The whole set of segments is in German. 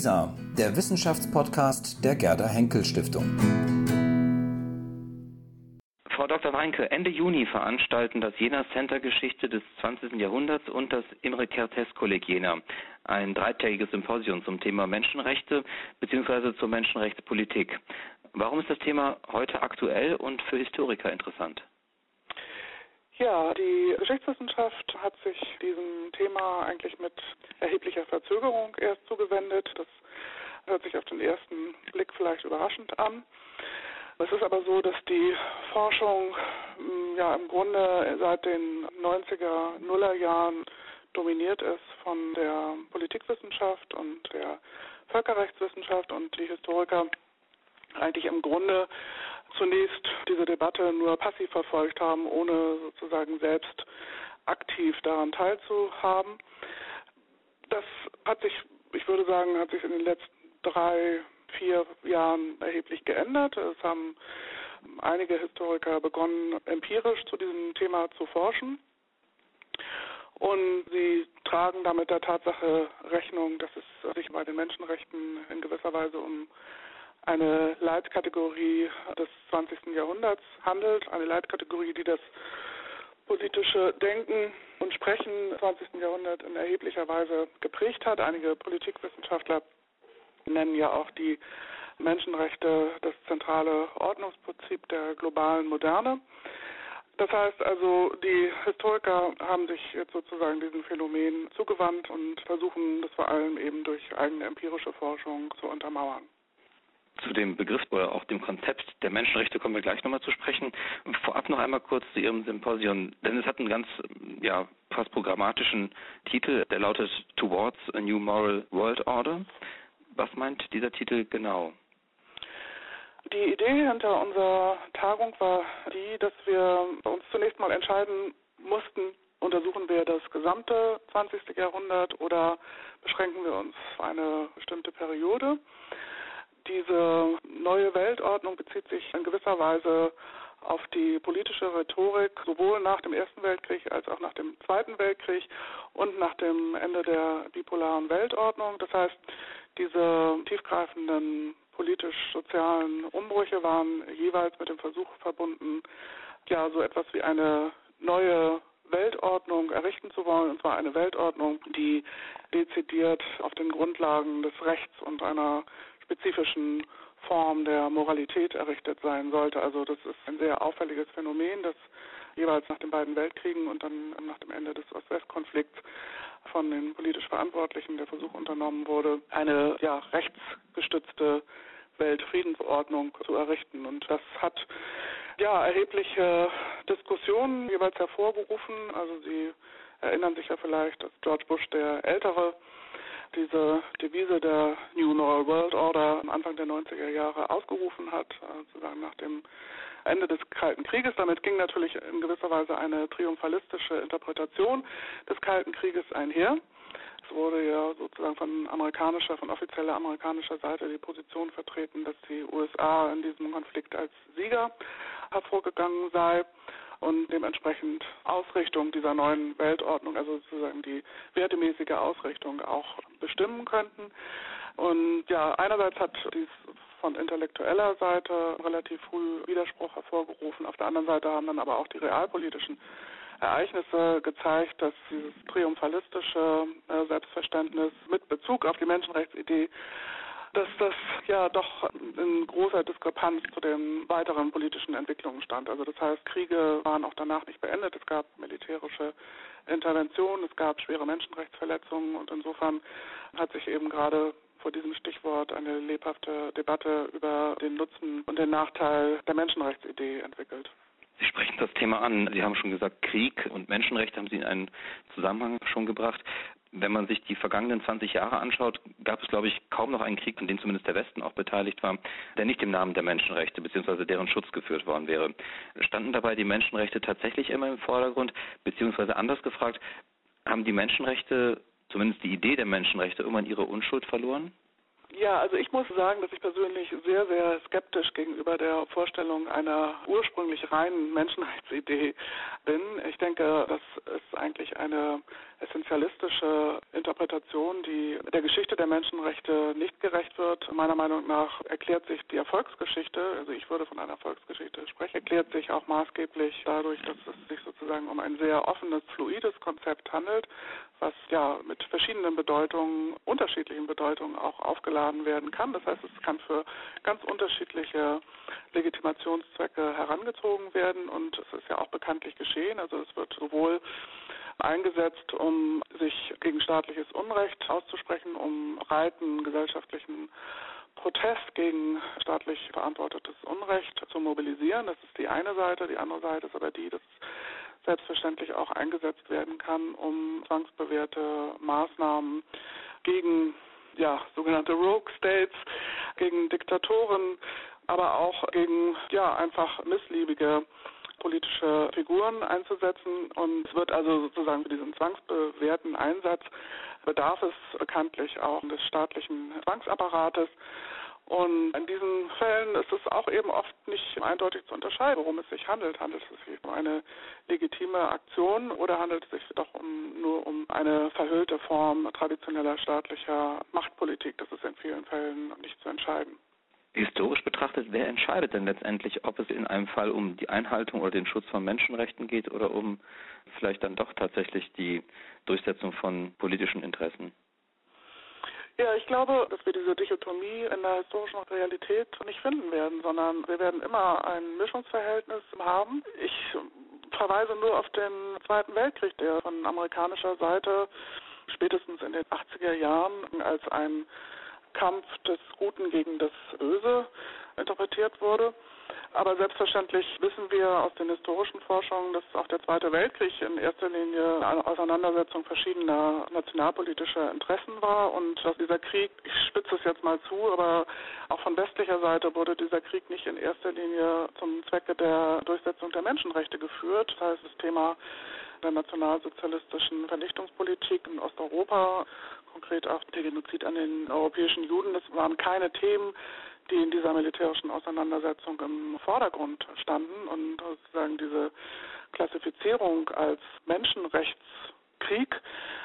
WISA, der Wissenschaftspodcast der Gerda Henkel Stiftung. Frau Dr. Weinke, Ende Juni veranstalten das Jena Center Geschichte des 20. Jahrhunderts und das Imre Kertész Kolleg Jena ein dreitägiges Symposium zum Thema Menschenrechte bzw. zur Menschenrechtspolitik. Warum ist das Thema heute aktuell und für Historiker interessant? Ja, die Geschichtswissenschaft hat sich diesem Thema eigentlich mit erheblicher Verzögerung erst zugewendet. Das hört sich auf den ersten Blick vielleicht überraschend an. Es ist aber so, dass die Forschung hm, ja im Grunde seit den 90er, Nuller Jahren dominiert ist von der Politikwissenschaft und der Völkerrechtswissenschaft und die Historiker eigentlich im Grunde zunächst diese Debatte nur passiv verfolgt haben, ohne sozusagen selbst aktiv daran teilzuhaben. Das hat sich, ich würde sagen, hat sich in den letzten drei, vier Jahren erheblich geändert. Es haben einige Historiker begonnen, empirisch zu diesem Thema zu forschen. Und sie tragen damit der Tatsache Rechnung, dass es sich bei den Menschenrechten in gewisser Weise um eine Leitkategorie des 20. Jahrhunderts handelt, eine Leitkategorie, die das politische Denken und Sprechen im 20. Jahrhundert in erheblicher Weise geprägt hat. Einige Politikwissenschaftler nennen ja auch die Menschenrechte das zentrale Ordnungsprinzip der globalen Moderne. Das heißt also, die Historiker haben sich jetzt sozusagen diesem Phänomen zugewandt und versuchen das vor allem eben durch eigene empirische Forschung zu untermauern. Zu dem Begriff oder auch dem Konzept der Menschenrechte kommen wir gleich nochmal zu sprechen. Vorab noch einmal kurz zu Ihrem Symposium, denn es hat einen ganz, ja, fast programmatischen Titel, der lautet Towards a New Moral World Order. Was meint dieser Titel genau? Die Idee hinter unserer Tagung war die, dass wir uns zunächst mal entscheiden mussten, untersuchen wir das gesamte 20. Jahrhundert oder beschränken wir uns auf eine bestimmte Periode. Diese neue Weltordnung bezieht sich in gewisser Weise auf die politische Rhetorik sowohl nach dem Ersten Weltkrieg als auch nach dem Zweiten Weltkrieg und nach dem Ende der bipolaren Weltordnung. Das heißt, diese tiefgreifenden politisch-sozialen Umbrüche waren jeweils mit dem Versuch verbunden, ja, so etwas wie eine neue Weltordnung errichten zu wollen, und zwar eine Weltordnung, die dezidiert auf den Grundlagen des Rechts und einer spezifischen Form der Moralität errichtet sein sollte. Also das ist ein sehr auffälliges Phänomen, das jeweils nach den beiden Weltkriegen und dann nach dem Ende des Ost-West-Konflikts von den politisch Verantwortlichen der Versuch unternommen wurde, eine ja, rechtsgestützte Weltfriedensordnung zu errichten. Und das hat ja erhebliche Diskussionen jeweils hervorgerufen. Also Sie erinnern sich ja vielleicht, dass George Bush der Ältere diese Devise der New Moral World Order am Anfang der 90er Jahre ausgerufen hat, sozusagen nach dem Ende des Kalten Krieges. Damit ging natürlich in gewisser Weise eine triumphalistische Interpretation des Kalten Krieges einher. Es wurde ja sozusagen von amerikanischer, von offizieller amerikanischer Seite die Position vertreten, dass die USA in diesem Konflikt als Sieger hervorgegangen sei und dementsprechend Ausrichtung dieser neuen Weltordnung, also sozusagen die wertemäßige Ausrichtung auch bestimmen könnten. Und ja, einerseits hat dies von intellektueller Seite relativ früh Widerspruch hervorgerufen. Auf der anderen Seite haben dann aber auch die realpolitischen Ereignisse gezeigt, dass dieses triumphalistische äh, Selbstverständnis mit Bezug auf die Menschenrechtsidee dass das ja doch in großer Diskrepanz zu den weiteren politischen Entwicklungen stand. Also das heißt, Kriege waren auch danach nicht beendet. Es gab militärische Interventionen, es gab schwere Menschenrechtsverletzungen und insofern hat sich eben gerade vor diesem Stichwort eine lebhafte Debatte über den Nutzen und den Nachteil der Menschenrechtsidee entwickelt. Sie sprechen das Thema an. Sie haben schon gesagt, Krieg und Menschenrechte haben Sie in einen Zusammenhang schon gebracht. Wenn man sich die vergangenen 20 Jahre anschaut, gab es, glaube ich, kaum noch einen Krieg, an dem zumindest der Westen auch beteiligt war, der nicht im Namen der Menschenrechte bzw. deren Schutz geführt worden wäre. Standen dabei die Menschenrechte tatsächlich immer im Vordergrund, beziehungsweise anders gefragt, haben die Menschenrechte, zumindest die Idee der Menschenrechte, irgendwann ihre Unschuld verloren? Ja, also ich muss sagen, dass ich persönlich sehr, sehr skeptisch gegenüber der Vorstellung einer ursprünglich reinen Menschenrechtsidee bin. Ich denke, dass es eigentlich eine essentialistische Interpretation, die der Geschichte der Menschenrechte nicht gerecht wird. Meiner Meinung nach erklärt sich die Erfolgsgeschichte, also ich würde von einer Erfolgsgeschichte sprechen, erklärt sich auch maßgeblich dadurch, dass es sich sozusagen um ein sehr offenes, fluides Konzept handelt, was ja mit verschiedenen Bedeutungen, unterschiedlichen Bedeutungen auch aufgeladen werden kann. Das heißt, es kann für ganz unterschiedliche Legitimationszwecke herangezogen werden und es ist ja auch bekanntlich geschehen. Also es wird sowohl eingesetzt, um sich gegen staatliches Unrecht auszusprechen, um breiten gesellschaftlichen Protest gegen staatlich verantwortetes Unrecht zu mobilisieren. Das ist die eine Seite. Die andere Seite ist aber die, dass selbstverständlich auch eingesetzt werden kann, um zwangsbewährte Maßnahmen gegen ja, sogenannte Rogue States, gegen Diktatoren, aber auch gegen ja, einfach missliebige politische Figuren einzusetzen. Und es wird also sozusagen für diesen zwangsbewährten Einsatz bedarf es bekanntlich auch des staatlichen Zwangsapparates. Und in diesen Fällen ist es auch eben oft nicht eindeutig zu unterscheiden, worum es sich handelt. Handelt es sich um eine legitime Aktion oder handelt es sich doch um, nur um eine verhüllte Form traditioneller staatlicher Machtpolitik? Das ist in vielen Fällen nicht zu entscheiden. Historisch betrachtet, wer entscheidet denn letztendlich, ob es in einem Fall um die Einhaltung oder den Schutz von Menschenrechten geht oder um vielleicht dann doch tatsächlich die Durchsetzung von politischen Interessen? Ja, ich glaube, dass wir diese Dichotomie in der historischen Realität nicht finden werden, sondern wir werden immer ein Mischungsverhältnis haben. Ich verweise nur auf den Zweiten Weltkrieg, der von amerikanischer Seite spätestens in den 80er Jahren als ein Kampf des Guten gegen das Böse interpretiert wurde. Aber selbstverständlich wissen wir aus den historischen Forschungen, dass auch der Zweite Weltkrieg in erster Linie eine Auseinandersetzung verschiedener nationalpolitischer Interessen war und dass dieser Krieg, ich spitze es jetzt mal zu, aber auch von westlicher Seite wurde dieser Krieg nicht in erster Linie zum Zwecke der Durchsetzung der Menschenrechte geführt. Das heißt, das Thema der nationalsozialistischen Vernichtungspolitik in Osteuropa, konkret auch der Genozid an den europäischen Juden, das waren keine Themen, die in dieser militärischen Auseinandersetzung im Vordergrund standen und sozusagen diese Klassifizierung als Menschenrechtskrieg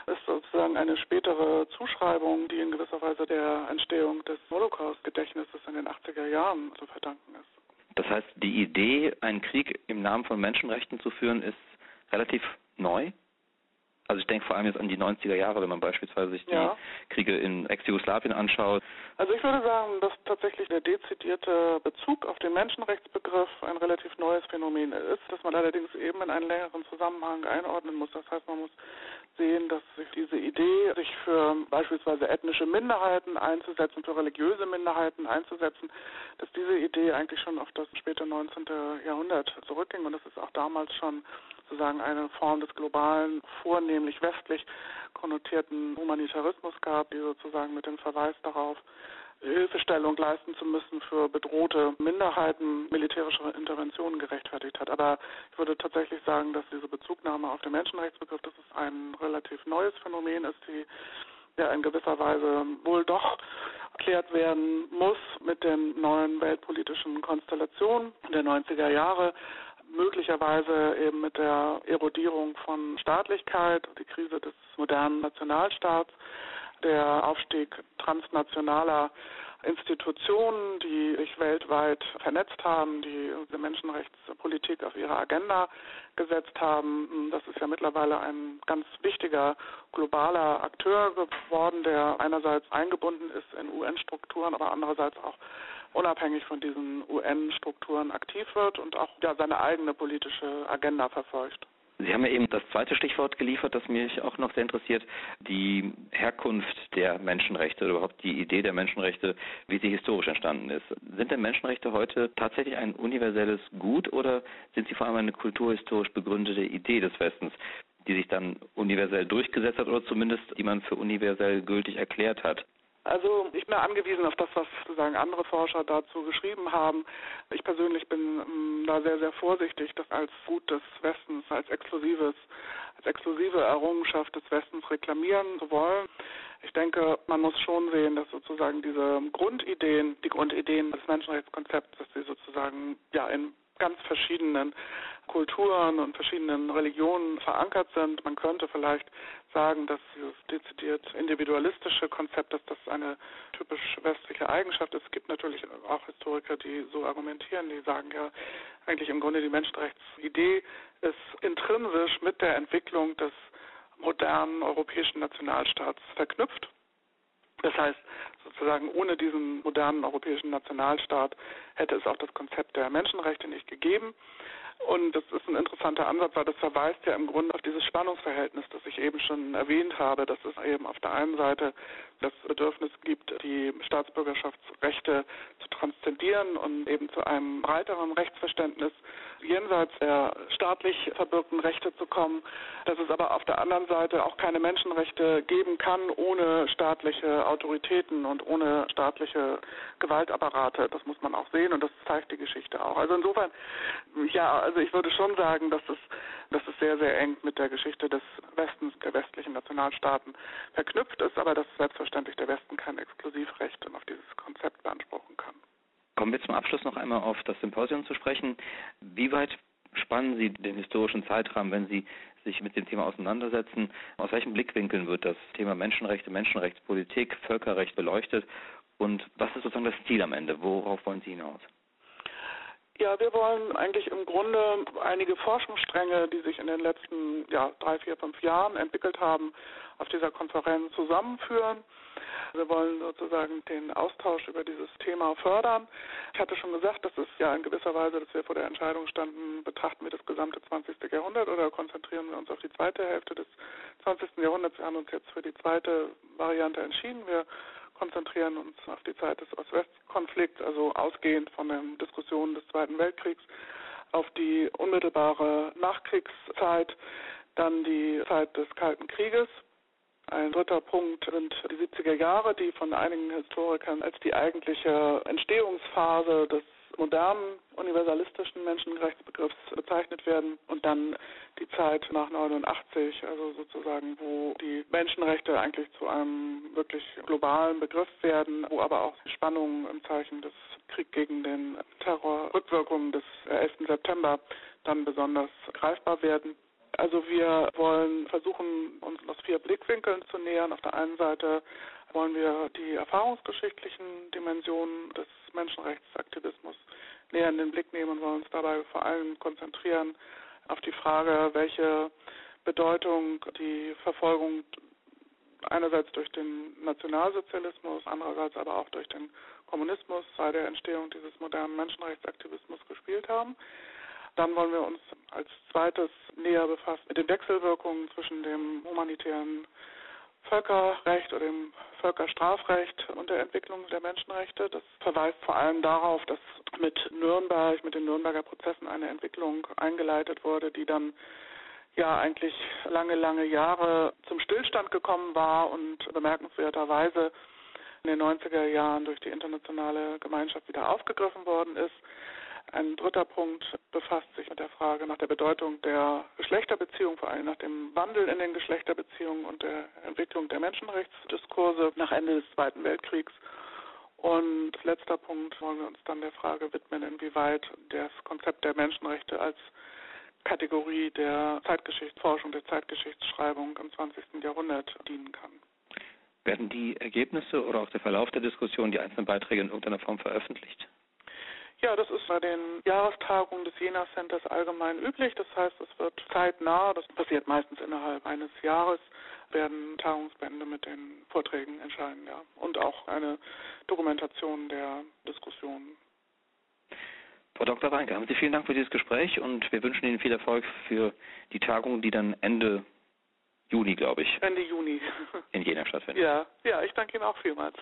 ist sozusagen eine spätere Zuschreibung, die in gewisser Weise der Entstehung des Holocaust-Gedächtnisses in den 80er Jahren zu verdanken ist. Das heißt, die Idee, einen Krieg im Namen von Menschenrechten zu führen, ist relativ neu? Also ich denke vor allem jetzt an die 90er Jahre, wenn man beispielsweise sich die ja. Kriege in Ex-Jugoslawien anschaut. Also ich würde sagen, dass tatsächlich der dezidierte Bezug auf den Menschenrechtsbegriff ein relativ neues Phänomen ist, das man allerdings eben in einen längeren Zusammenhang einordnen muss. Das heißt, man muss sehen, dass sich diese Idee, sich für beispielsweise ethnische Minderheiten einzusetzen, für religiöse Minderheiten einzusetzen, dass diese Idee eigentlich schon auf das späte 19. Jahrhundert zurückging und das ist auch damals schon sozusagen eine Form des globalen, vornehmlich westlich konnotierten Humanitarismus gab, die sozusagen mit dem Verweis darauf, Hilfestellung leisten zu müssen für bedrohte Minderheiten militärische Interventionen gerechtfertigt hat. Aber ich würde tatsächlich sagen, dass diese Bezugnahme auf den Menschenrechtsbegriff, dass es ein relativ neues Phänomen ist, die ja in gewisser Weise wohl doch erklärt werden muss mit den neuen weltpolitischen Konstellationen der 90er Jahre möglicherweise eben mit der Erodierung von Staatlichkeit, die Krise des modernen Nationalstaats, der Aufstieg transnationaler Institutionen, die sich weltweit vernetzt haben, die die Menschenrechtspolitik auf ihre Agenda gesetzt haben. Das ist ja mittlerweile ein ganz wichtiger globaler Akteur geworden, der einerseits eingebunden ist in UN-Strukturen, aber andererseits auch unabhängig von diesen UN-Strukturen aktiv wird und auch ja, seine eigene politische Agenda verfolgt. Sie haben ja eben das zweite Stichwort geliefert, das mich auch noch sehr interessiert, die Herkunft der Menschenrechte oder überhaupt die Idee der Menschenrechte, wie sie historisch entstanden ist. Sind denn Menschenrechte heute tatsächlich ein universelles Gut oder sind sie vor allem eine kulturhistorisch begründete Idee des Westens, die sich dann universell durchgesetzt hat oder zumindest die man für universell gültig erklärt hat? Also ich bin angewiesen auf das, was sozusagen andere Forscher dazu geschrieben haben. Ich persönlich bin ähm, da sehr, sehr vorsichtig, das als Gut des Westens, als exklusives, als exklusive Errungenschaft des Westens reklamieren zu wollen. Ich denke, man muss schon sehen, dass sozusagen diese Grundideen, die Grundideen des Menschenrechtskonzepts, dass sie sozusagen ja in ganz verschiedenen Kulturen und verschiedenen Religionen verankert sind. Man könnte vielleicht sagen, dass dieses dezidiert individualistische Konzept, dass das eine typisch westliche Eigenschaft ist. Es gibt natürlich auch Historiker, die so argumentieren, die sagen ja, eigentlich im Grunde die Menschenrechtsidee ist intrinsisch mit der Entwicklung des modernen europäischen Nationalstaats verknüpft. Das heißt, sozusagen ohne diesen modernen europäischen Nationalstaat hätte es auch das Konzept der Menschenrechte nicht gegeben. Und das ist ein interessanter Ansatz, weil das verweist ja im Grunde auf dieses Spannungsverhältnis, das ich eben schon erwähnt habe, dass es eben auf der einen Seite das Bedürfnis gibt, die Staatsbürgerschaftsrechte zu transzendieren und eben zu einem breiteren Rechtsverständnis jenseits der staatlich verbürgten Rechte zu kommen, dass es aber auf der anderen Seite auch keine Menschenrechte geben kann ohne staatliche Autoritäten und ohne staatliche Gewaltapparate. Das muss man auch sehen und das zeigt die Geschichte auch. Also insofern, ja, also ich würde schon sagen, dass es, dass es sehr, sehr eng mit der Geschichte des Westens, der westlichen Nationalstaaten verknüpft ist, aber dass selbstverständlich der Westen kein Exklusivrecht auf dieses Konzept beanspruchen kann. Kommen wir zum Abschluss noch einmal auf das Symposium zu sprechen. Wie weit spannen Sie den historischen Zeitrahmen, wenn Sie sich mit dem Thema auseinandersetzen? Aus welchen Blickwinkeln wird das Thema Menschenrechte, Menschenrechtspolitik, Völkerrecht beleuchtet? Und was ist sozusagen das Ziel am Ende? Worauf wollen Sie hinaus? Ja, wir wollen eigentlich im Grunde einige Forschungsstränge, die sich in den letzten ja, drei, vier, fünf Jahren entwickelt haben, auf dieser Konferenz zusammenführen. Wir wollen sozusagen den Austausch über dieses Thema fördern. Ich hatte schon gesagt, das ist ja in gewisser Weise, dass wir vor der Entscheidung standen, betrachten wir das gesamte 20. Jahrhundert oder konzentrieren wir uns auf die zweite Hälfte des 20. Jahrhunderts. Wir haben uns jetzt für die zweite Variante entschieden. Wir konzentrieren uns auf die Zeit des Ost-West-Konflikts, also ausgehend von den Diskussionen des Zweiten Weltkriegs, auf die unmittelbare Nachkriegszeit, dann die Zeit des Kalten Krieges ein dritter Punkt sind die 70er Jahre, die von einigen Historikern als die eigentliche Entstehungsphase des modernen universalistischen Menschenrechtsbegriffs bezeichnet werden und dann die Zeit nach 89, also sozusagen, wo die Menschenrechte eigentlich zu einem wirklich globalen Begriff werden, wo aber auch Spannungen im Zeichen des Krieg gegen den Terror, Rückwirkungen des 11. September dann besonders greifbar werden. Also wir wollen versuchen, uns aus vier Blickwinkeln zu nähern. Auf der einen Seite wollen wir die erfahrungsgeschichtlichen Dimensionen des Menschenrechtsaktivismus näher in den Blick nehmen und wollen uns dabei vor allem konzentrieren auf die Frage, welche Bedeutung die Verfolgung einerseits durch den Nationalsozialismus, andererseits aber auch durch den Kommunismus bei der Entstehung dieses modernen Menschenrechtsaktivismus gespielt haben. Dann wollen wir uns als zweites näher befassen mit den Wechselwirkungen zwischen dem humanitären Völkerrecht oder dem Völkerstrafrecht und der Entwicklung der Menschenrechte. Das verweist vor allem darauf, dass mit Nürnberg, mit den Nürnberger Prozessen eine Entwicklung eingeleitet wurde, die dann ja eigentlich lange, lange Jahre zum Stillstand gekommen war und bemerkenswerterweise in den 90er Jahren durch die internationale Gemeinschaft wieder aufgegriffen worden ist. Ein dritter Punkt befasst sich mit der Frage nach der Bedeutung der Geschlechterbeziehung, vor allem nach dem Wandel in den Geschlechterbeziehungen und der Entwicklung der Menschenrechtsdiskurse nach Ende des Zweiten Weltkriegs. Und letzter Punkt wollen wir uns dann der Frage widmen, inwieweit das Konzept der Menschenrechte als Kategorie der Zeitgeschichtsforschung, der Zeitgeschichtsschreibung im 20. Jahrhundert dienen kann. Werden die Ergebnisse oder auch der Verlauf der Diskussion, die einzelnen Beiträge in irgendeiner Form veröffentlicht? Ja, das ist bei den Jahrestagungen des Jena Centers allgemein üblich. Das heißt, es wird zeitnah, das passiert meistens innerhalb eines Jahres, werden Tagungsbände mit den Vorträgen entscheiden, ja. Und auch eine Dokumentation der Diskussionen. Frau Dr. Reinke, haben Sie vielen Dank für dieses Gespräch und wir wünschen Ihnen viel Erfolg für die Tagung, die dann Ende Juni, glaube ich. Ende Juni. in Jena stattfindet. Ja, ja, ich danke Ihnen auch vielmals.